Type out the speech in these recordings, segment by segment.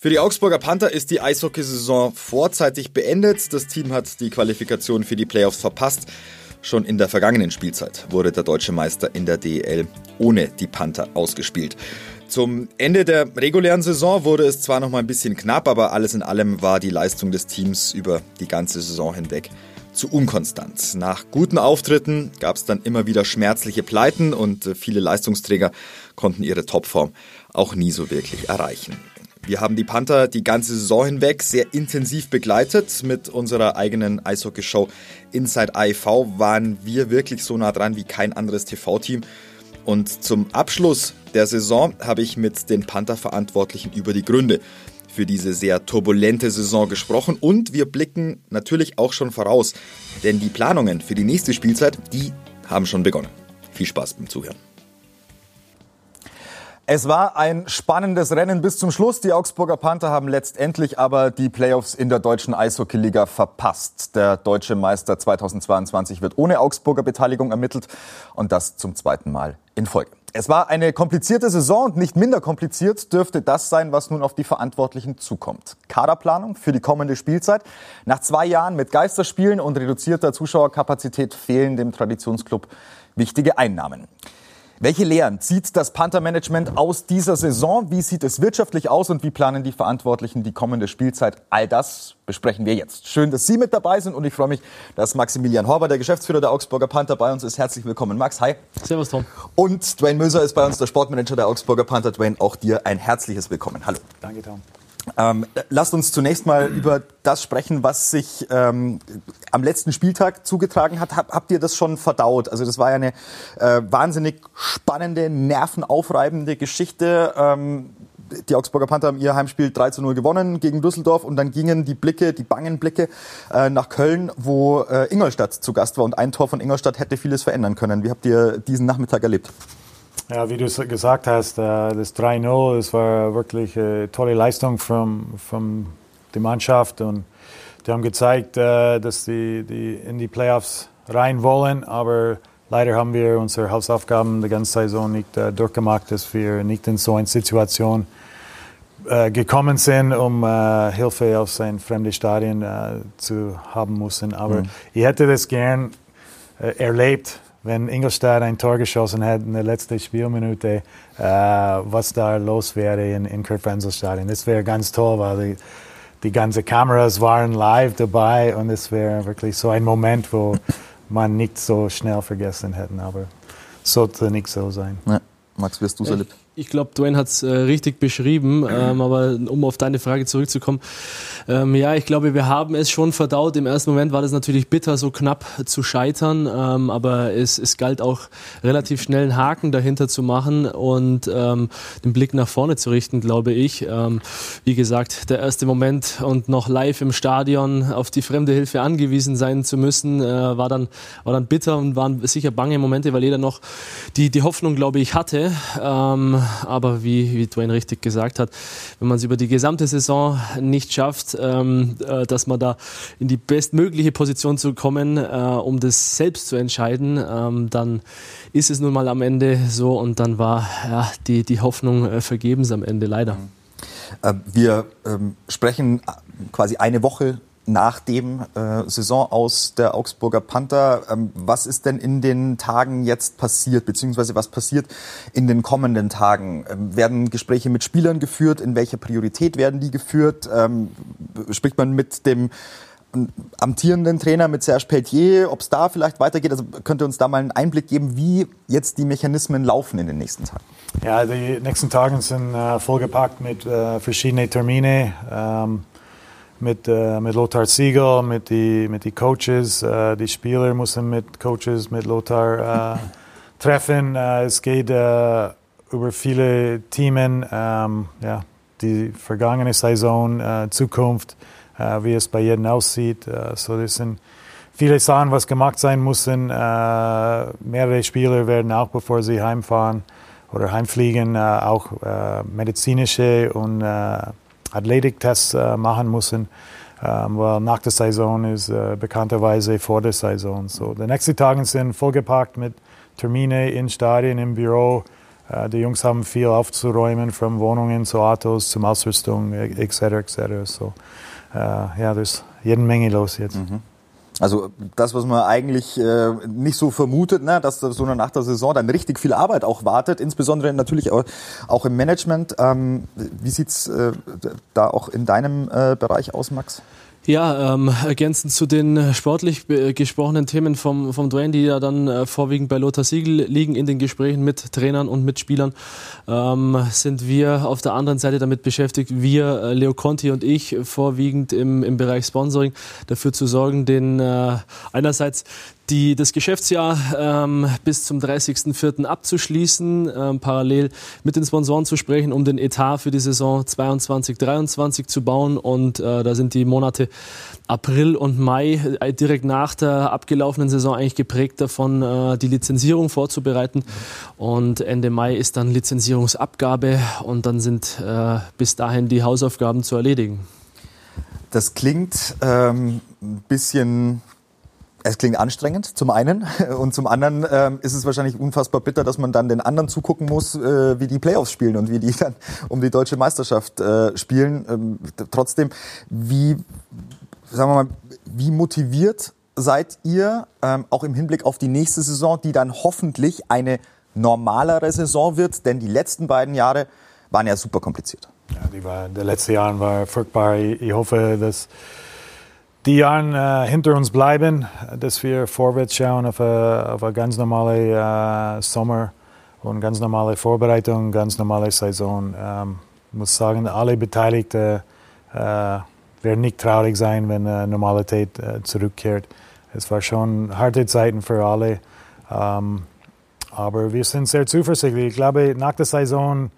Für die Augsburger Panther ist die Eishockeysaison vorzeitig beendet. Das Team hat die Qualifikation für die Playoffs verpasst. Schon in der vergangenen Spielzeit wurde der deutsche Meister in der DEL ohne die Panther ausgespielt. Zum Ende der regulären Saison wurde es zwar noch mal ein bisschen knapp, aber alles in allem war die Leistung des Teams über die ganze Saison hinweg zu unkonstant. Nach guten Auftritten gab es dann immer wieder schmerzliche Pleiten und äh, viele Leistungsträger konnten ihre Topform auch nie so wirklich erreichen. Wir haben die Panther die ganze Saison hinweg sehr intensiv begleitet. Mit unserer eigenen Eishockey-Show Inside AIV waren wir wirklich so nah dran wie kein anderes TV-Team. Und zum Abschluss der Saison habe ich mit den Panther-Verantwortlichen über die Gründe für diese sehr turbulente Saison gesprochen und wir blicken natürlich auch schon voraus, denn die Planungen für die nächste Spielzeit, die haben schon begonnen. Viel Spaß beim Zuhören. Es war ein spannendes Rennen bis zum Schluss. Die Augsburger Panther haben letztendlich aber die Playoffs in der deutschen Eishockeyliga verpasst. Der deutsche Meister 2022 wird ohne Augsburger Beteiligung ermittelt und das zum zweiten Mal in Folge. Es war eine komplizierte Saison und nicht minder kompliziert dürfte das sein, was nun auf die Verantwortlichen zukommt. Kaderplanung für die kommende Spielzeit. Nach zwei Jahren mit Geisterspielen und reduzierter Zuschauerkapazität fehlen dem Traditionsclub wichtige Einnahmen. Welche Lehren zieht das Panther-Management aus dieser Saison? Wie sieht es wirtschaftlich aus und wie planen die Verantwortlichen die kommende Spielzeit? All das besprechen wir jetzt. Schön, dass Sie mit dabei sind und ich freue mich, dass Maximilian Horber, der Geschäftsführer der Augsburger Panther, bei uns ist. Herzlich willkommen, Max. Hi. Servus, Tom. Und Dwayne Möser ist bei uns, der Sportmanager der Augsburger Panther. Dwayne, auch dir ein herzliches Willkommen. Hallo. Danke, Tom. Ähm, lasst uns zunächst mal über das sprechen, was sich ähm, am letzten Spieltag zugetragen hat. Hab, habt ihr das schon verdaut? Also das war ja eine äh, wahnsinnig spannende, nervenaufreibende Geschichte. Ähm, die Augsburger Panther haben ihr Heimspiel 3 zu 0 gewonnen gegen Düsseldorf und dann gingen die Blicke, die bangen Blicke äh, nach Köln, wo äh, Ingolstadt zu Gast war und ein Tor von Ingolstadt hätte vieles verändern können. Wie habt ihr diesen Nachmittag erlebt? Ja, wie du gesagt hast, äh, das 3-0, das war wirklich eine tolle Leistung von, von der Mannschaft und die haben gezeigt, äh, dass sie die in die Playoffs rein wollen, aber leider haben wir unsere Hausaufgaben die ganze Saison nicht äh, durchgemacht, dass wir nicht in so eine Situation gekommen sind, um Hilfe auf sein fremdes Stadion zu haben müssen. Aber mhm. ich hätte das gern erlebt, wenn Ingolstadt ein Tor geschossen hätte in der letzten Spielminute, äh, was da los wäre in, in Kurt Stadion. Das wäre ganz toll, weil die, die ganzen Kameras waren live dabei und es wäre wirklich so ein Moment, wo man nicht so schnell vergessen hätte. Aber sollte nicht so sein. Ja. Max, wirst du es erlebt? Ich glaube, Dwayne hat es äh, richtig beschrieben, ähm, aber um auf deine Frage zurückzukommen, ähm, ja, ich glaube, wir haben es schon verdaut. Im ersten Moment war das natürlich bitter, so knapp zu scheitern, ähm, aber es, es galt auch relativ schnell einen Haken dahinter zu machen und ähm, den Blick nach vorne zu richten, glaube ich. Ähm, wie gesagt, der erste Moment und noch live im Stadion auf die fremde Hilfe angewiesen sein zu müssen, äh, war, dann, war dann bitter und waren sicher bange Momente, weil jeder noch die, die Hoffnung, glaube ich, hatte. Aber wie, wie Dwayne richtig gesagt hat, wenn man es über die gesamte Saison nicht schafft, ähm, äh, dass man da in die bestmögliche Position zu kommen, äh, um das selbst zu entscheiden, ähm, dann ist es nun mal am Ende so und dann war ja, die, die Hoffnung äh, vergebens am Ende leider. Äh, wir ähm, sprechen quasi eine Woche nach dem äh, Saison aus der Augsburger Panther. Ähm, was ist denn in den Tagen jetzt passiert, beziehungsweise was passiert in den kommenden Tagen? Ähm, werden Gespräche mit Spielern geführt? In welcher Priorität werden die geführt? Ähm, spricht man mit dem ähm, amtierenden Trainer, mit Serge Pelletier, ob es da vielleicht weitergeht? Also könnt ihr uns da mal einen Einblick geben, wie jetzt die Mechanismen laufen in den nächsten Tagen? Ja, die nächsten Tage sind äh, vollgepackt mit äh, verschiedenen Terminen. Mit, äh, mit Lothar Siegel, mit die, mit die Coaches. Äh, die Spieler müssen mit Coaches, mit Lothar äh, treffen. Äh, es geht äh, über viele Themen, ähm, ja, die vergangene Saison, äh, Zukunft, wie es bei jedem aussieht. so das sind viele Sachen, was gemacht sein müssen. mehrere Spieler werden auch, bevor sie heimfahren oder heimfliegen, auch medizinische und Athletiktests äh, machen müssen. Ähm, weil nach der Saison ist äh, bekannterweise vor der Saison. So, die nächsten Tage sind vollgepackt mit Termine in Stadien, im Büro, äh, die Jungs haben viel aufzuräumen, von Wohnungen zu Autos, zum Ausrüstung etc. etc. So, äh, ja, da ist jede Menge los jetzt. Mhm. Also das, was man eigentlich äh, nicht so vermutet, ne, dass so nach der Saison dann richtig viel Arbeit auch wartet, insbesondere natürlich auch, auch im Management. Ähm, wie sieht's äh, da auch in deinem äh, Bereich aus, Max? Ja, ähm, ergänzend zu den sportlich gesprochenen Themen vom, vom Dwayne, die ja dann äh, vorwiegend bei Lothar Siegel liegen in den Gesprächen mit Trainern und Mitspielern, ähm, sind wir auf der anderen Seite damit beschäftigt, wir, äh, Leo Conti und ich, vorwiegend im, im Bereich Sponsoring, dafür zu sorgen, den äh, einerseits die, das Geschäftsjahr ähm, bis zum 30.04. abzuschließen, ähm, parallel mit den Sponsoren zu sprechen, um den Etat für die Saison 22-23 zu bauen. Und äh, da sind die Monate April und Mai äh, direkt nach der abgelaufenen Saison eigentlich geprägt davon, äh, die Lizenzierung vorzubereiten. Und Ende Mai ist dann Lizenzierungsabgabe und dann sind äh, bis dahin die Hausaufgaben zu erledigen. Das klingt ähm, ein bisschen es klingt anstrengend, zum einen. Und zum anderen ähm, ist es wahrscheinlich unfassbar bitter, dass man dann den anderen zugucken muss, äh, wie die Playoffs spielen und wie die dann um die deutsche Meisterschaft äh, spielen. Ähm, trotzdem, wie, sagen wir mal, wie motiviert seid ihr, ähm, auch im Hinblick auf die nächste Saison, die dann hoffentlich eine normalere Saison wird? Denn die letzten beiden Jahre waren ja super kompliziert. Ja, die war, der letzte Jahr war furchtbar. Ich hoffe, dass die Jahre äh, hinter uns bleiben, dass wir vorwärts schauen auf eine, auf ganz normale äh, Sommer und ganz normale Vorbereitung, ganz normale Saison. Ähm, ich muss sagen, alle Beteiligten äh, werden nicht traurig sein, wenn äh, Normalität äh, zurückkehrt. Es war schon harte Zeiten für alle, ähm, aber wir sind sehr zuversichtlich. Ich glaube, nach der Saison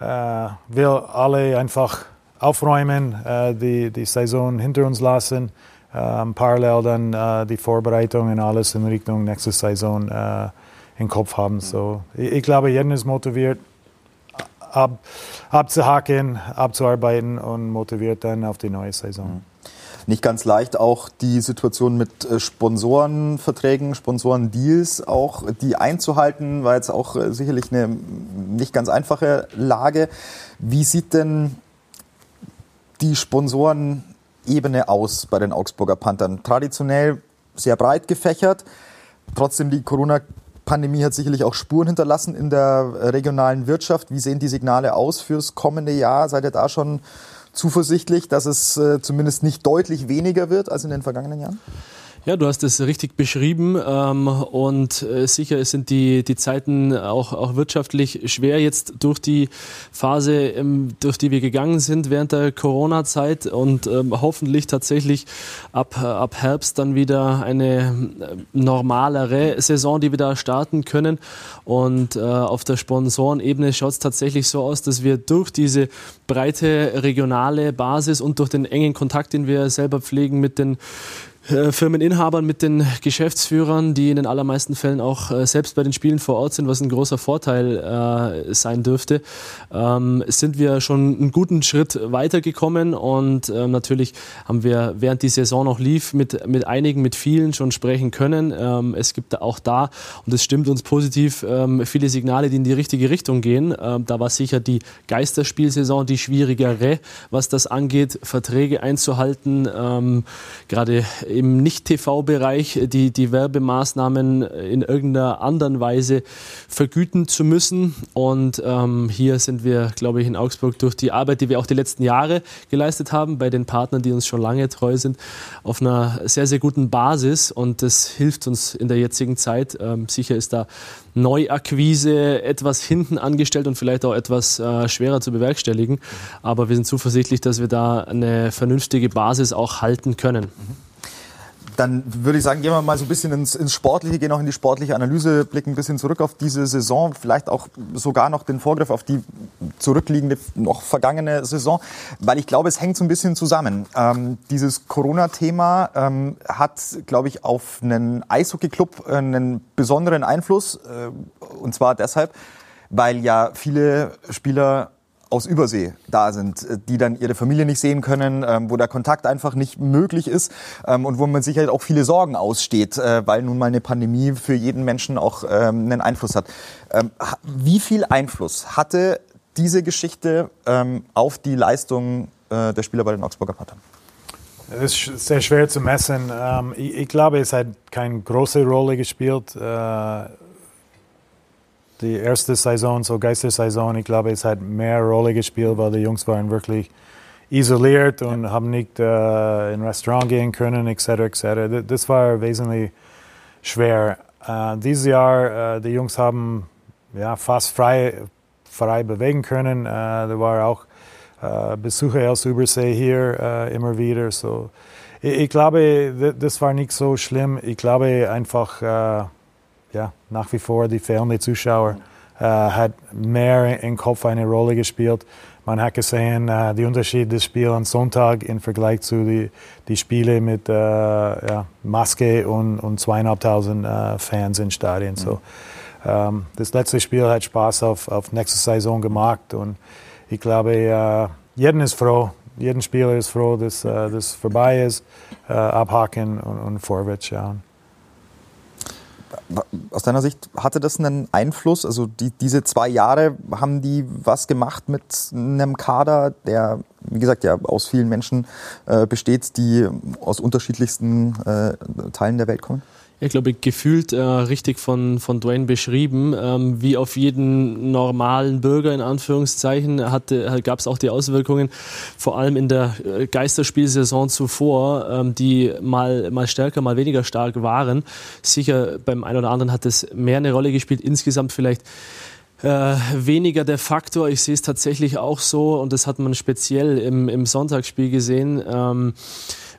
äh, will alle einfach aufräumen, äh, die, die Saison hinter uns lassen, ähm, parallel dann äh, die Vorbereitung und alles in Richtung nächste Saison äh, im Kopf haben. So, ich, ich glaube, jeder ist motiviert, ab, abzuhaken, abzuarbeiten und motiviert dann auf die neue Saison. Mhm. Nicht ganz leicht auch die Situation mit äh, Sponsorenverträgen, Sponsorendeals auch die einzuhalten, war jetzt auch äh, sicherlich eine nicht ganz einfache Lage. Wie sieht denn die Sponsorenebene aus bei den Augsburger Panthern? Traditionell sehr breit gefächert. Trotzdem die Corona-Pandemie hat sicherlich auch Spuren hinterlassen in der regionalen Wirtschaft. Wie sehen die Signale aus fürs kommende Jahr? Seid ihr da schon zuversichtlich, dass es äh, zumindest nicht deutlich weniger wird als in den vergangenen Jahren? Ja, du hast es richtig beschrieben ähm, und äh, sicher sind die, die Zeiten auch, auch wirtschaftlich schwer jetzt durch die Phase, ähm, durch die wir gegangen sind während der Corona-Zeit und ähm, hoffentlich tatsächlich ab, ab Herbst dann wieder eine äh, normalere Saison, die wir da starten können. Und äh, auf der Sponsorenebene schaut es tatsächlich so aus, dass wir durch diese breite regionale Basis und durch den engen Kontakt, den wir selber pflegen mit den Firmeninhabern, mit den Geschäftsführern, die in den allermeisten Fällen auch äh, selbst bei den Spielen vor Ort sind, was ein großer Vorteil äh, sein dürfte, ähm, sind wir schon einen guten Schritt weitergekommen und ähm, natürlich haben wir, während die Saison noch lief, mit, mit einigen, mit vielen schon sprechen können. Ähm, es gibt auch da, und es stimmt uns positiv, ähm, viele Signale, die in die richtige Richtung gehen. Ähm, da war sicher die Geisterspielsaison die schwierigere, was das angeht, Verträge einzuhalten. Ähm, gerade im Nicht-TV-Bereich die, die Werbemaßnahmen in irgendeiner anderen Weise vergüten zu müssen. Und ähm, hier sind wir, glaube ich, in Augsburg durch die Arbeit, die wir auch die letzten Jahre geleistet haben, bei den Partnern, die uns schon lange treu sind, auf einer sehr, sehr guten Basis. Und das hilft uns in der jetzigen Zeit. Ähm, sicher ist da Neuakquise etwas hinten angestellt und vielleicht auch etwas äh, schwerer zu bewerkstelligen. Aber wir sind zuversichtlich, dass wir da eine vernünftige Basis auch halten können. Dann würde ich sagen, gehen wir mal so ein bisschen ins, ins Sportliche, gehen auch in die sportliche Analyse, blicken ein bisschen zurück auf diese Saison, vielleicht auch sogar noch den Vorgriff auf die zurückliegende, noch vergangene Saison, weil ich glaube, es hängt so ein bisschen zusammen. Ähm, dieses Corona-Thema ähm, hat, glaube ich, auf einen Eishockey-Club einen besonderen Einfluss, äh, und zwar deshalb, weil ja viele Spieler aus Übersee da sind, äh, die dann ihre Familie nicht sehen können, ähm, wo der Kontakt einfach nicht möglich ist ähm, und wo man sich halt auch viele Sorgen aussteht, äh, weil nun mal eine Pandemie für jeden Menschen auch ähm, einen Einfluss hat. Ähm, wie viel Einfluss hatte diese Geschichte ähm, auf die Leistung äh, der Spieler bei den Augsburger Pattern? Es ist sehr schwer zu messen. Ähm, ich, ich, glaube, es hat keine große Rolle gespielt. Die erste Saison, so Geistersaison, ich glaube, es hat mehr Rolle gespielt, weil die Jungs waren wirklich isoliert und haben nicht äh, in ein Restaurant gehen können, etc. etc. Das war wesentlich schwer. Äh, dieses Jahr, äh, die Jungs haben ja, fast frei, frei bewegen können. Äh, da war auch äh, Besucher aus Übersee hier äh, immer wieder. So, ich, ich, glaube, das war nicht so schlimm. Ich glaube einfach, äh, ja, nach wie vor die fehlende Zuschauer äh, hat mehr im Kopf eine Rolle gespielt. Man hat gesehen, äh, die Unterschied des Spiels am Sonntag im Vergleich zu die, die Spiele mit äh, ja, Maske und, und zweieinhalbtausend Fans in Stadien. So, ähm, das letzte Spiel hat Spaß auf, auf nächste Saison gemacht und ich glaube, äh, jeden ist froh, jeden Spieler ist froh, dass äh, das vorbei ist, äh, abhaken und, und vorwärts schauen. Aus deiner Sicht hatte das einen Einfluss? Also die, diese zwei Jahre, haben die was gemacht mit einem Kader, der, wie gesagt, ja aus vielen Menschen äh, besteht, die aus unterschiedlichsten äh, Teilen der Welt kommen? Ich glaube, gefühlt äh, richtig von, von Dwayne beschrieben. Ähm, wie auf jeden normalen Bürger in Anführungszeichen gab es auch die Auswirkungen, vor allem in der äh, Geisterspielsaison zuvor, ähm, die mal, mal stärker, mal weniger stark waren. Sicher beim einen oder anderen hat es mehr eine Rolle gespielt. Insgesamt vielleicht äh, weniger der Faktor. Ich sehe es tatsächlich auch so und das hat man speziell im, im Sonntagsspiel gesehen. Ähm,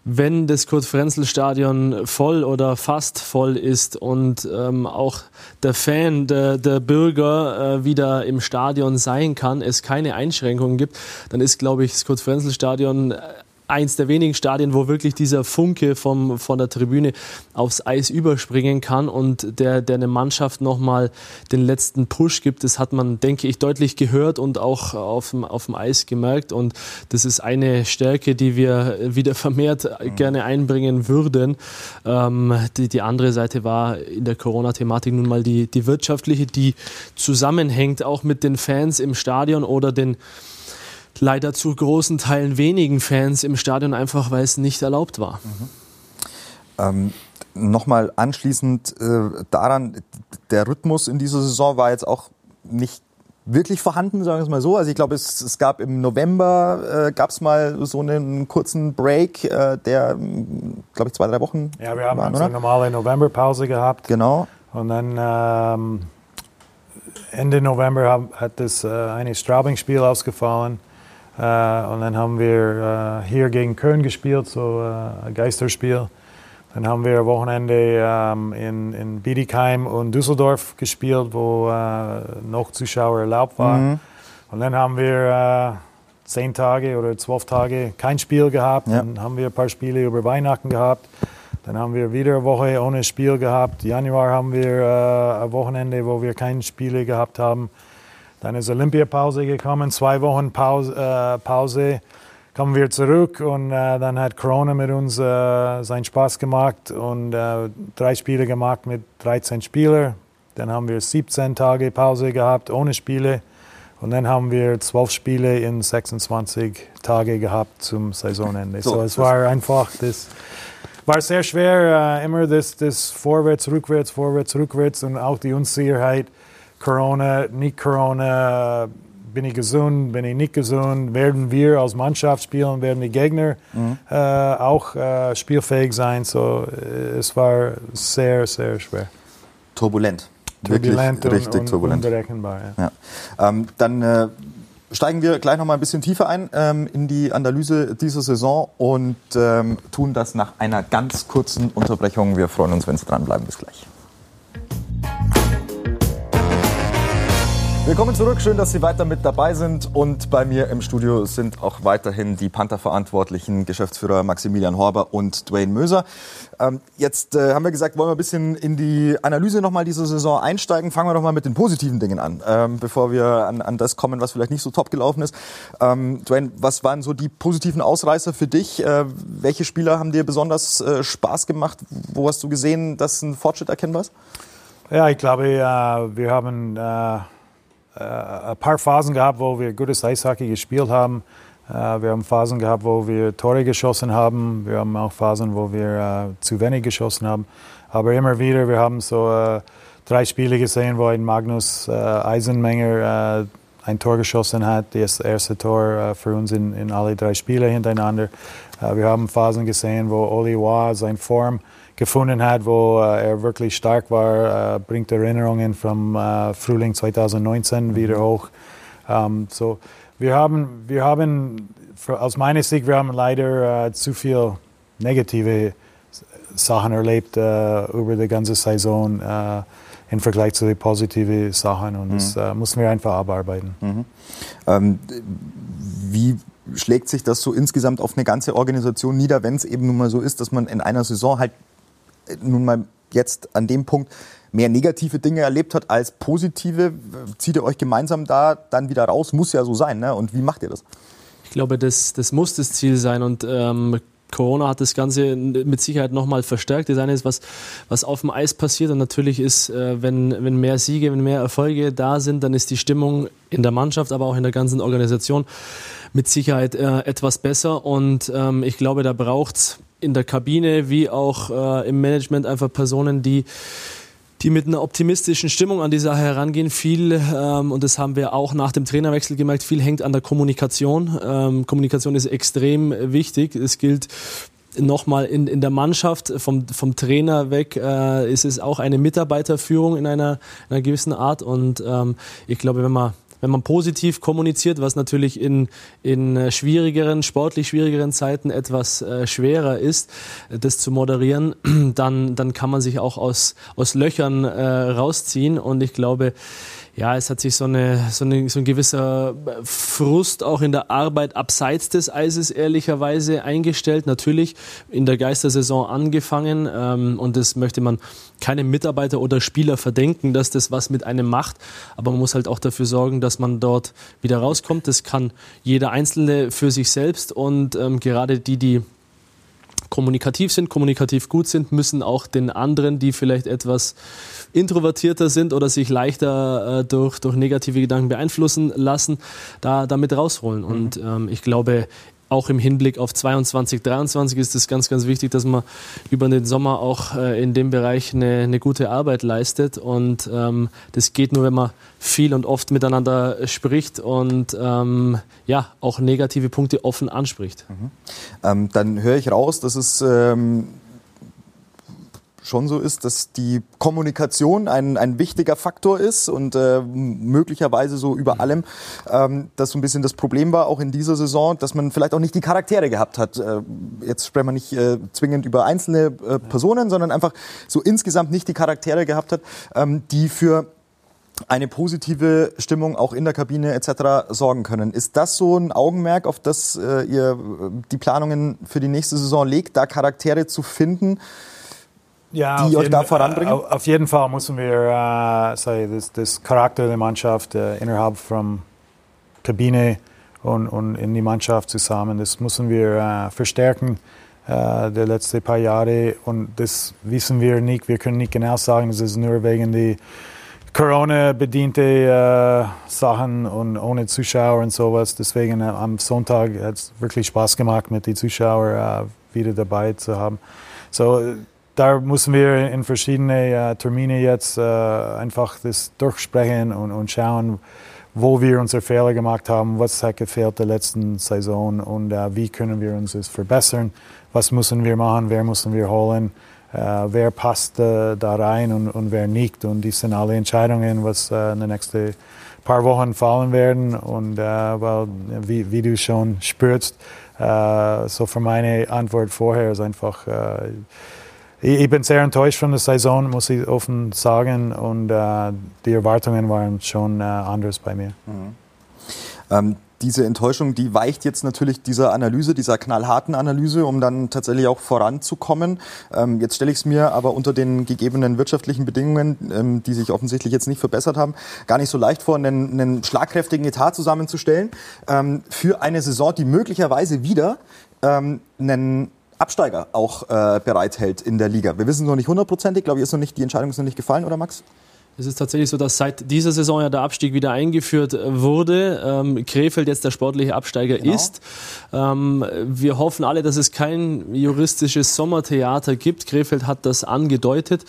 wenn das Kurt-Frenzel-Stadion voll oder fast voll ist und ähm, auch der Fan, der, der Bürger äh, wieder im Stadion sein kann, es keine Einschränkungen gibt, dann ist, glaube ich, das Kurt-Frenzel-Stadion äh, eins der wenigen Stadien, wo wirklich dieser Funke vom, von der Tribüne aufs Eis überspringen kann und der, der eine Mannschaft nochmal den letzten Push gibt. Das hat man, denke ich, deutlich gehört und auch auf dem, auf dem Eis gemerkt. Und das ist eine Stärke, die wir wieder vermehrt mhm. gerne einbringen würden. Ähm, die, die andere Seite war in der Corona-Thematik nun mal die, die wirtschaftliche, die zusammenhängt auch mit den Fans im Stadion oder den leider zu großen Teilen wenigen Fans im Stadion, einfach weil es nicht erlaubt war. Mhm. Ähm, Nochmal anschließend äh, daran, der Rhythmus in dieser Saison war jetzt auch nicht wirklich vorhanden, sagen wir es mal so. Also ich glaube, es, es gab im November äh, gab es mal so einen kurzen Break, äh, der, glaube ich, zwei, drei Wochen. Ja, wir haben waren, eine normale Novemberpause gehabt. Genau. Und dann ähm, Ende November hat das äh, eine Straubing-Spiel ausgefallen. Äh, und dann haben wir äh, hier gegen Köln gespielt, so äh, ein Geisterspiel. Dann haben wir Wochenende ähm, in, in Bietigheim und Düsseldorf gespielt, wo noch Zuschauer erlaubt waren. Mhm. Und dann haben wir zehn Tage oder zwölf Tage kein Spiel gehabt. Ja. Dann haben wir ein paar Spiele über Weihnachten gehabt. Dann haben wir wieder eine Woche ohne Spiel gehabt. Januar haben wir äh, ein Wochenende, wo wir keine Spiele gehabt haben. Dann ist Olympiapause gekommen, zwei Wochen Pause, äh, Pause kommen wir zurück und äh, dann hat Corona mit uns äh, seinen Spaß gemacht und äh, drei Spiele gemacht mit 13 Spielern. Dann haben wir 17 Tage Pause gehabt ohne Spiele und dann haben wir 12 Spiele in 26 Tage gehabt zum Saisonende. So, so es war einfach das war sehr schwer, äh, immer das, das Vorwärts, Rückwärts, Vorwärts, Rückwärts und auch die Unsicherheit. Corona, nicht Corona, bin ich gesund, bin ich nicht gesund, werden wir als Mannschaft spielen, werden die Gegner mhm. äh, auch äh, spielfähig sein. So, äh, es war sehr, sehr schwer. Turbulent. Turbulent Wirklich richtig und, turbulent. Unberechenbar, ja. ja. Ähm, dann äh, steigen wir gleich noch mal ein bisschen tiefer ein ähm, in die Analyse dieser Saison und ähm, tun das nach einer ganz kurzen Unterbrechung. Wir freuen uns, wenn Sie dranbleiben. Bis gleich. Willkommen zurück, schön, dass Sie weiter mit dabei sind. Und bei mir im Studio sind auch weiterhin die Panther-Verantwortlichen, Geschäftsführer Maximilian Horber und Dwayne Möser. Ähm, jetzt äh, haben wir gesagt, wollen wir ein bisschen in die Analyse nochmal dieser Saison einsteigen. Fangen wir doch mal mit den positiven Dingen an, ähm, bevor wir an, an, das kommen, was vielleicht nicht so top gelaufen ist. Ähm, Dwayne, was waren so die positiven Ausreißer für dich? Äh, welche Spieler haben dir besonders äh, Spaß gemacht? Wo hast du gesehen, dass ein Fortschritt erkennbar ist? Ja, ich glaube, wir haben äh, ein paar Phasen gehabt, wo wir gutes Eishockey gespielt haben. Äh, wir haben Phasen gehabt, wo wir Tore geschossen haben. Wir haben auch Phasen, wo wir äh, zu wenig geschossen haben. Aber immer wieder, wir haben so drei Spiele gesehen, wo ein Magnus Eisenmenger ein Tor geschossen hat, das erste Tor für uns in, in alle drei Spiele hintereinander. wir haben Phasen gesehen, wo Oli Wa seine Form gefunden hat, wo äh, er wirklich stark war, äh, bringt Erinnerungen vom äh, Frühling 2019 mhm. wieder hoch. Ähm, so, wir haben, wir haben aus meiner Sicht, wir haben leider zu viel negative Sachen erlebt über die ganze Saison im Vergleich zu den positiven Sachen und mhm. das äh, müssen wir einfach abarbeiten. Mhm. Ähm, wie schlägt sich das so insgesamt auf eine ganze Organisation nieder, wenn es eben nun mal so ist, dass man in einer Saison halt nun mal jetzt an dem Punkt mehr negative Dinge erlebt hat als positive, zieht ihr euch gemeinsam da dann wieder raus? Muss ja so sein. Ne? Und wie macht ihr das? Ich glaube, das, das muss das Ziel sein. Und ähm, Corona hat das Ganze mit Sicherheit nochmal verstärkt. Das eine ist, was, was auf dem Eis passiert. Und natürlich ist, äh, wenn, wenn mehr Siege, wenn mehr Erfolge da sind, dann ist die Stimmung in der Mannschaft, aber auch in der ganzen Organisation mit Sicherheit äh, etwas besser. Und ähm, ich glaube, da braucht es in der Kabine wie auch äh, im Management einfach Personen, die die mit einer optimistischen Stimmung an die Sache herangehen. Viel, ähm, und das haben wir auch nach dem Trainerwechsel gemerkt, viel hängt an der Kommunikation. Ähm, Kommunikation ist extrem wichtig. Es gilt nochmal in, in der Mannschaft, vom, vom Trainer weg, äh, ist es auch eine Mitarbeiterführung in einer, in einer gewissen Art. Und ähm, ich glaube, wenn man wenn man positiv kommuniziert, was natürlich in, in äh, schwierigeren, sportlich schwierigeren Zeiten etwas äh, schwerer ist, äh, das zu moderieren, dann, dann kann man sich auch aus, aus Löchern rausziehen. Und ich glaube, ja, es hat sich so, eine, so, eine, so ein gewisser Frust auch in der Arbeit abseits des Eises ehrlicherweise eingestellt. Natürlich in der Geistersaison angefangen ähm, und das möchte man keinem Mitarbeiter oder Spieler verdenken, dass das was mit einem macht. Aber man muss halt auch dafür sorgen, dass man dort wieder rauskommt. Das kann jeder Einzelne für sich selbst und ähm, gerade die, die kommunikativ sind, kommunikativ gut sind, müssen auch den anderen, die vielleicht etwas introvertierter sind oder sich leichter äh, durch, durch negative Gedanken beeinflussen lassen, da damit rausholen. Mhm. Und ähm, ich glaube, auch im Hinblick auf 22, 23 ist es ganz, ganz wichtig, dass man über den Sommer auch äh, in dem Bereich eine, eine, gute Arbeit leistet. Und ähm, das geht nur, wenn man viel und oft miteinander spricht und ähm, ja, auch negative Punkte offen anspricht. Mhm. Ähm, dann höre ich raus, dass es ähm, schon so ist, dass die Kommunikation ein, ein wichtiger Faktor ist und äh, möglicherweise so über allem ähm, das so ein bisschen das Problem war, auch in dieser Saison, dass man vielleicht auch nicht die Charaktere gehabt hat. Äh, jetzt sprechen wir nicht äh, zwingend über einzelne äh, Personen, sondern einfach so insgesamt nicht die Charaktere gehabt hat, ähm, die für eine positive Stimmung auch in der Kabine etc. sorgen können. Ist das so ein Augenmerk, auf das äh, ihr äh, die Planungen für die nächste Saison legt, da Charaktere zu finden? Ja, die euch da voranbringen? Auf jeden Fall müssen wir uh, say, das, das Charakter der Mannschaft uh, innerhalb von Kabine und, und in die Mannschaft zusammen, das müssen wir uh, verstärken uh, die letzten paar Jahre und das wissen wir nicht. Wir können nicht genau sagen, es ist nur wegen die Corona-bediente Sachen und ohne Zuschauer und sowas. Deswegen am Sonntag hat es wirklich Spaß gemacht, mit den Zuschauern wieder dabei zu haben. So, da müssen wir in verschiedene äh, Termine jetzt äh, einfach das durchsprechen und, und schauen, wo wir unsere Fehler gemacht haben, was hat gefehlt der letzten Saison und äh, wie können wir uns das verbessern, was müssen wir machen, wer müssen wir holen, äh, wer passt äh, da rein und, und, wer nicht. Und dies sind alle Entscheidungen, was äh, in den nächsten paar Wochen fallen werden. Und weil, wie, wie, du schon spürst, so für meine Antwort vorher ist einfach ich, ich, bin sehr enttäuscht von der Saison, muss ich offen sagen. Und äh, die Erwartungen waren schon äh, anders bei mir. Mhm. Ähm, diese Enttäuschung, die weicht jetzt natürlich dieser Analyse, dieser knallharten Analyse, um dann tatsächlich auch voranzukommen. Ähm, jetzt stelle ich es mir aber unter den gegebenen wirtschaftlichen Bedingungen, ähm, die sich offensichtlich jetzt nicht verbessert haben, gar nicht so leicht vor, einen, einen schlagkräftigen Etat zusammenzustellen ähm, für eine Saison, die möglicherweise wieder ähm, einen Absteiger auch äh, bereithält in der Liga. Wir wissen es noch nicht hundertprozentig, glaube ich, ist noch nicht, die Entscheidung ist noch nicht gefallen, oder Max? Es ist tatsächlich so, dass seit dieser Saison ja der Abstieg wieder eingeführt äh, wurde. Ähm, Krefeld jetzt der sportliche Absteiger genau. ist. Ähm, wir hoffen alle, dass es kein juristisches Sommertheater gibt. Krefeld hat das angedeutet.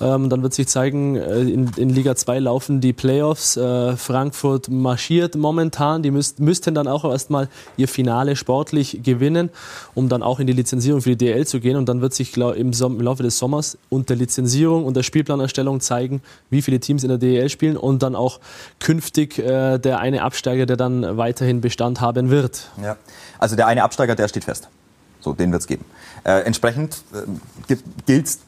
Ähm, dann wird sich zeigen, äh, in, in, Liga 2 laufen die Playoffs. Äh, Frankfurt marschiert momentan. Die müsst, müssten dann auch erstmal ihr Finale sportlich gewinnen, um dann auch in die Lizenzierung für die DL zu gehen. Und dann wird sich glaub, im, im Laufe des Sommers und der Lizenzierung und der Spielplanerstellung zeigen, wie wie viele Teams in der DEL spielen und dann auch künftig äh, der eine Absteiger, der dann weiterhin Bestand haben wird. Ja, also der eine Absteiger, der steht fest. So, den wird es geben. Äh, entsprechend äh, gilt es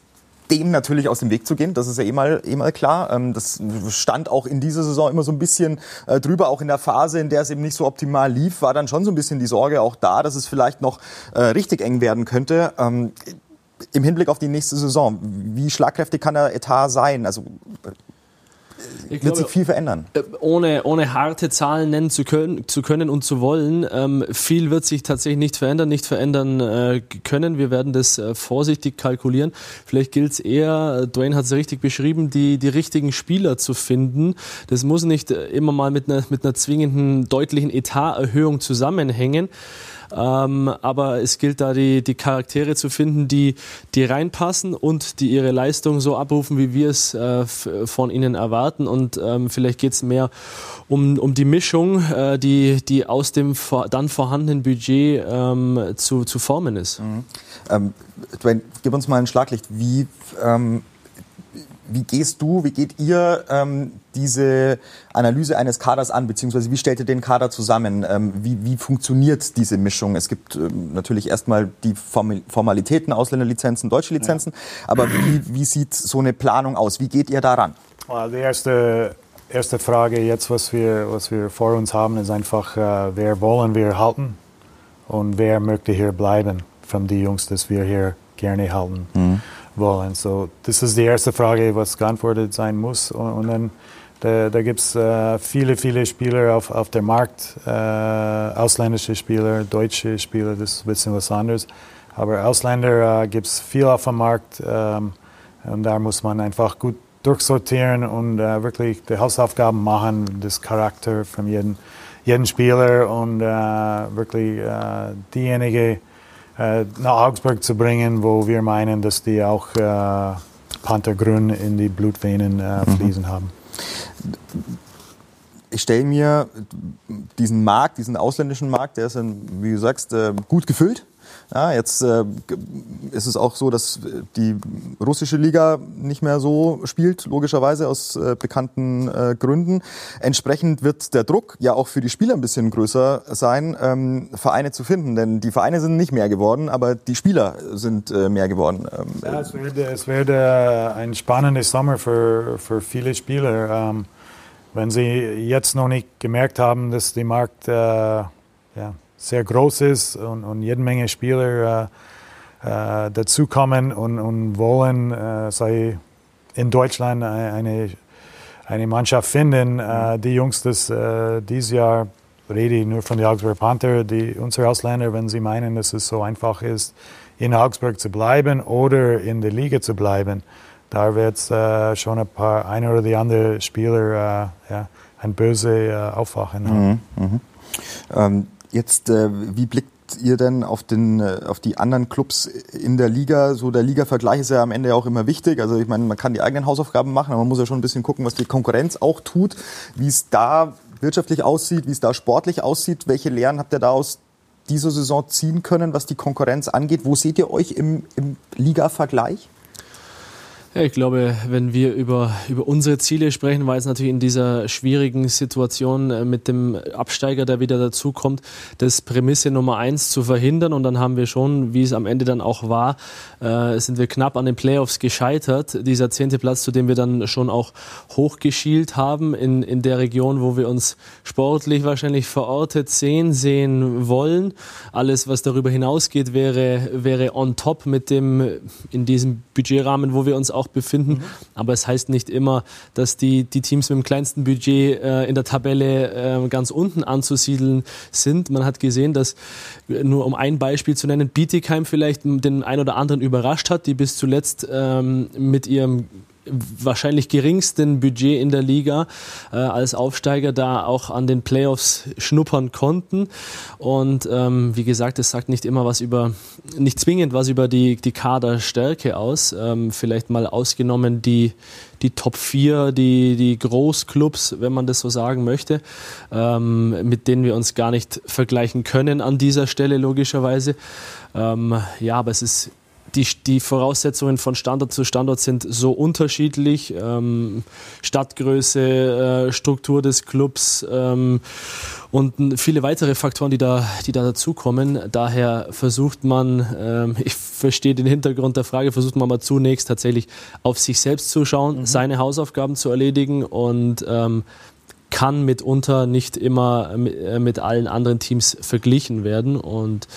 dem natürlich aus dem Weg zu gehen. Das ist ja eh mal, eh mal klar. Ähm, das stand auch in dieser Saison immer so ein bisschen äh, drüber. Auch in der Phase, in der es eben nicht so optimal lief, war dann schon so ein bisschen die Sorge auch da, dass es vielleicht noch äh, richtig eng werden könnte. Im Hinblick auf die nächste Saison, wie schlagkräftig kann der Etat sein? Also wird glaube, sich viel verändern. Äh, ohne, ohne harte Zahlen nennen zu können, zu können und zu wollen, ähm, viel wird sich tatsächlich nicht verändern, nicht verändern äh, können. Wir werden das äh, vorsichtig kalkulieren. Vielleicht gilt es eher, äh, Dwayne hat es richtig beschrieben, die, die richtigen Spieler zu finden. Das muss nicht äh, immer mal mit einer, mit einer zwingenden, deutlichen Etaterhöhung zusammenhängen. Ähm, aber es gilt da die, die Charaktere zu finden, die, die reinpassen und die ihre Leistung so abrufen, wie wir es äh, von ihnen erwarten. Und ähm, vielleicht geht es mehr um, um die Mischung, äh, die, die aus dem vor, dann vorhandenen Budget ähm, zu, zu formen ist. Mhm. Ähm, Dwayne, gib uns mal ein Schlaglicht. Wie ähm, wie gehst du, wie geht ihr ähm, diese Analyse eines Kaders an, beziehungsweise wie stellt ihr den Kader zusammen? Ähm, wie, wie funktioniert diese Mischung? Es gibt ähm, natürlich erstmal die Formalitäten, Ausländerlizenzen, deutsche Lizenzen, ja. aber wie, wie sieht so eine Planung aus? Wie geht ihr daran? Die erste, erste Frage jetzt, was wir, was wir vor uns haben, ist einfach, äh, wer wollen wir halten und wer möchte hier bleiben von den Jungs, dass wir hier gerne halten. Mhm wollen. So, das ist die erste Frage, was geantwortet sein muss. Und, und dann da, da gibt es äh, viele, viele Spieler auf, auf dem Markt, äh, ausländische Spieler, deutsche Spieler, das ist ein bisschen was anderes. Aber Ausländer äh, gibt es viel auf dem Markt ähm, und da muss man einfach gut durchsortieren und äh, wirklich die Hausaufgaben machen, das Charakter von jedem, jedem Spieler und äh, wirklich äh, diejenige äh, nach Augsburg zu bringen, wo wir meinen, dass die auch äh, Panthergrün in die Blutvenen äh, mhm. fließen mhm. haben. Ich stelle mir diesen Markt, diesen ausländischen Markt, der ist, wie du sagst, äh, gut gefüllt. Ja, jetzt äh, ist es auch so, dass die russische Liga nicht mehr so spielt, logischerweise aus äh, bekannten äh, Gründen. Entsprechend wird der Druck ja auch für die Spieler ein bisschen größer sein, ähm, Vereine zu finden. Denn die Vereine sind nicht mehr geworden, aber die Spieler sind äh, mehr geworden. Ähm, ja, es wird, es wird äh, ein spannender Sommer für, für viele Spieler. Ähm, wenn sie jetzt noch nicht gemerkt haben, dass der Markt äh, ja, sehr groß ist und, und jede Menge Spieler äh, äh, dazukommen und, und wollen, äh, sei in Deutschland eine, eine Mannschaft finden. Äh, die Jungs, das äh, dieses Jahr rede ich nur von den Augsburg Panther, die, unsere Ausländer, wenn sie meinen, dass es so einfach ist, in Augsburg zu bleiben oder in der Liga zu bleiben, da wird es äh, schon ein paar, ein oder die andere Spieler äh, ja, ein böse äh, Aufwachen haben. Mhm, mh. ähm, Jetzt, äh, wie blickt ihr denn auf, den, äh, auf die anderen Clubs in der Liga? So der Liga-Vergleich ist ja am Ende auch immer wichtig. Also ich meine, man kann die eigenen Hausaufgaben machen, aber man muss ja schon ein bisschen gucken, was die Konkurrenz auch tut, wie es da wirtschaftlich aussieht, wie es da sportlich aussieht. Welche Lehren habt ihr da aus dieser Saison ziehen können, was die Konkurrenz angeht? Wo seht ihr euch im, im Liga-Vergleich? Ich glaube, wenn wir über, über unsere Ziele sprechen, weil es natürlich in dieser schwierigen Situation äh, mit dem Absteiger, der wieder dazukommt, das Prämisse Nummer eins zu verhindern. Und dann haben wir schon, wie es am Ende dann auch war, äh, sind wir knapp an den Playoffs gescheitert. Dieser zehnte Platz, zu dem wir dann schon auch hochgeschielt haben, in, in der Region, wo wir uns sportlich wahrscheinlich verortet sehen, sehen wollen. Alles, was darüber hinausgeht, wäre, wäre on top mit dem, in diesem Budgetrahmen, wo wir uns auch befinden. Mhm. Aber es heißt nicht immer, dass die, die Teams mit dem kleinsten Budget äh, in der Tabelle äh, ganz unten anzusiedeln sind. Man hat gesehen, dass, nur um ein Beispiel zu nennen, Bietigheim vielleicht den ein oder anderen überrascht hat, die bis zuletzt ähm, mit ihrem wahrscheinlich geringsten Budget in der Liga äh, als Aufsteiger da auch an den Playoffs schnuppern konnten. Und ähm, wie gesagt, es sagt nicht immer was über, nicht zwingend was über die, die Kaderstärke aus. Ähm, vielleicht mal ausgenommen die, die Top 4, die, die Großclubs, wenn man das so sagen möchte, ähm, mit denen wir uns gar nicht vergleichen können an dieser Stelle logischerweise. Ähm, ja, aber es ist die, die Voraussetzungen von Standort zu Standort sind so unterschiedlich. Ähm, Stadtgröße, äh, Struktur des Clubs ähm, und viele weitere Faktoren, die da, die da dazukommen. Daher versucht man, ähm, ich verstehe den Hintergrund der Frage, versucht man mal zunächst tatsächlich auf sich selbst zu schauen, mhm. seine Hausaufgaben zu erledigen und ähm, kann mitunter nicht immer äh, mit allen anderen Teams verglichen werden. Und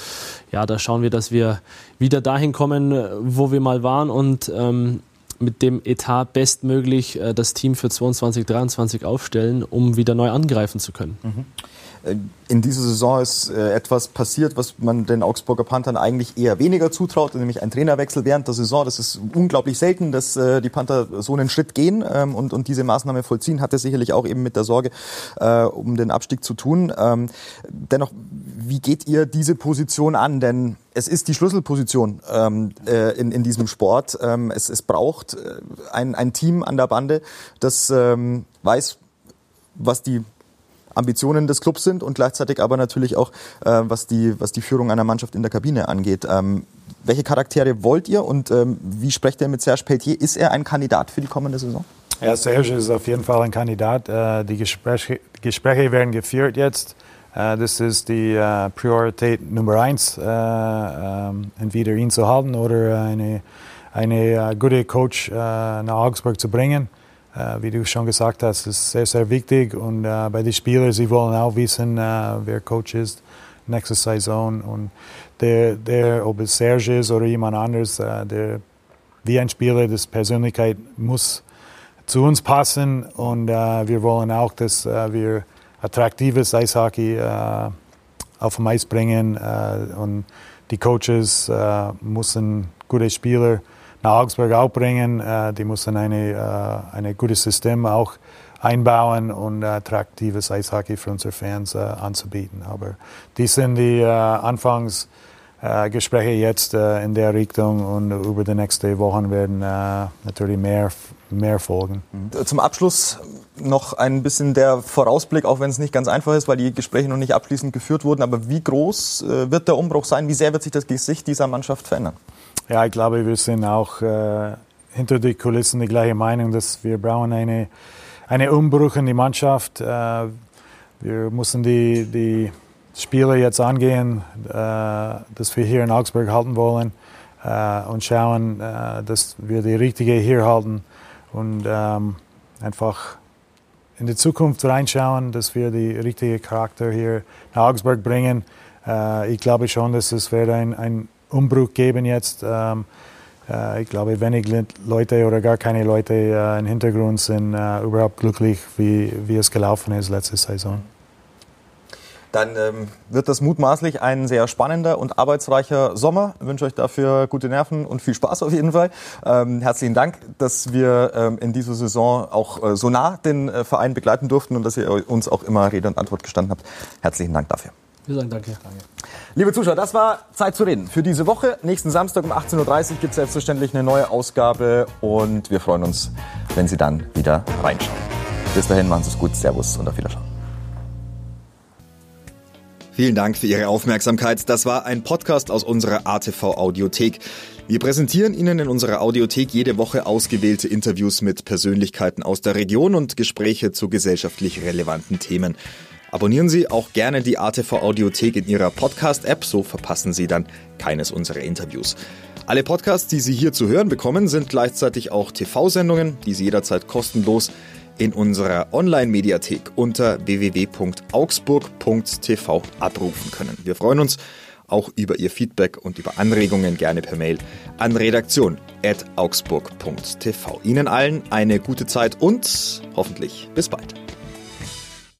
ja, da schauen wir, dass wir wieder dahin kommen, äh, wo wir mal waren und ähm, mit dem Etat bestmöglich äh, das Team für 22, 23 aufstellen, um wieder neu angreifen zu können. Mhm. Äh, in dieser Saison ist äh, etwas passiert, was man den Augsburger Panthern eigentlich eher weniger zutraut, nämlich ein Trainerwechsel während der Saison. Das ist unglaublich selten, dass äh, die Panther so einen Schritt gehen ähm, und, und diese Maßnahme vollziehen. Hatte sicherlich auch eben mit der Sorge um den Abstieg zu tun. Ähm, dennoch, wie geht ihr diese Position an? Denn es ist die Schlüsselposition ähm, in, in diesem Sport. es, es braucht ein, ein Team an der Bande, das weiß, was die Ambitionen des Clubs sind und gleichzeitig aber natürlich auch, äh, was, die, was die Führung einer Mannschaft in der Kabine angeht. Ähm, welche Charaktere wollt ihr und ähm, wie sprecht ihr mit Serge Pelletier? Ist er ein Kandidat für die kommende Saison? Ja, Serge ist auf jeden Fall ein Kandidat. Äh, die Gespräche, Gespräche werden geführt jetzt. Uh, das ist die uh, Priorität Nummer eins, uh, um, entweder ihn zu halten oder eine, eine gute Coach nach Augsburg zu bringen. Äh, wie du schon gesagt hast, ist sehr, sehr wichtig. Und äh, bei den Spielern, sie wollen auch wissen, äh, wer Coach ist nächste Saison. Und der, der, ob es Serge ist oder jemand anderes, der wie ein Spieler, das Persönlichkeit muss zu uns passen. Und wir wollen auch, dass wir attraktives Eishockey auf dem Eis bringen. und die Coaches müssen gute Spieler nach Augsburg auch bringen. Äh, die müssen eine, äh, eine gutes System auch einbauen und attraktives Eishockey für unsere Fans äh, anzubieten. Aber die sind die Anfangsgespräche jetzt in der Richtung und über die nächsten Wochen werden natürlich mehr, mehr folgen. Zum Abschluss noch ein bisschen der Vorausblick, auch wenn es nicht ganz einfach ist, weil die Gespräche noch nicht abschließend geführt wurden. Aber wie groß wird der Umbruch sein? Wie sehr wird sich das Gesicht dieser Mannschaft verändern? Ja, ich glaube, wir sind auch äh, hinter die Kulissen die gleiche Meinung, dass wir brauchen eine, eine Umbruch in die Mannschaft. Äh, wir müssen die, die Spiele jetzt angehen, äh, dass wir hier in Augsburg halten wollen äh, und schauen, äh, dass wir die richtige hier halten und ähm, einfach in die Zukunft reinschauen, dass wir die richtige Charakter hier nach Augsburg bringen. Äh, ich glaube schon, dass es wird ein, ein Umbruch geben jetzt. Ähm, äh, ich glaube, wenig Leute oder gar keine Leute äh, im Hintergrund sind äh, überhaupt glücklich, wie, wie es gelaufen ist letzte Saison. Dann ähm, wird das mutmaßlich ein sehr spannender und arbeitsreicher Sommer. Ich wünsche euch dafür gute Nerven und viel Spaß auf jeden Fall. Ähm, herzlichen Dank, dass wir ähm, in dieser Saison auch äh, so nah den äh, Verein begleiten durften und dass ihr uns auch immer Rede und Antwort gestanden habt. Herzlichen Dank dafür. Wir sagen danke. danke. Liebe Zuschauer, das war Zeit zu reden für diese Woche. Nächsten Samstag um 18.30 Uhr gibt es selbstverständlich eine neue Ausgabe und wir freuen uns, wenn Sie dann wieder reinschauen. Bis dahin, machen Sie es gut, Servus und auf Wiedersehen. Vielen Dank für Ihre Aufmerksamkeit. Das war ein Podcast aus unserer ATV Audiothek. Wir präsentieren Ihnen in unserer Audiothek jede Woche ausgewählte Interviews mit Persönlichkeiten aus der Region und Gespräche zu gesellschaftlich relevanten Themen. Abonnieren Sie auch gerne die ATV Audiothek in Ihrer Podcast-App, so verpassen Sie dann keines unserer Interviews. Alle Podcasts, die Sie hier zu hören bekommen, sind gleichzeitig auch TV-Sendungen, die Sie jederzeit kostenlos in unserer Online-Mediathek unter www.augsburg.tv abrufen können. Wir freuen uns auch über Ihr Feedback und über Anregungen gerne per Mail an redaktion.augsburg.tv. Ihnen allen eine gute Zeit und hoffentlich bis bald.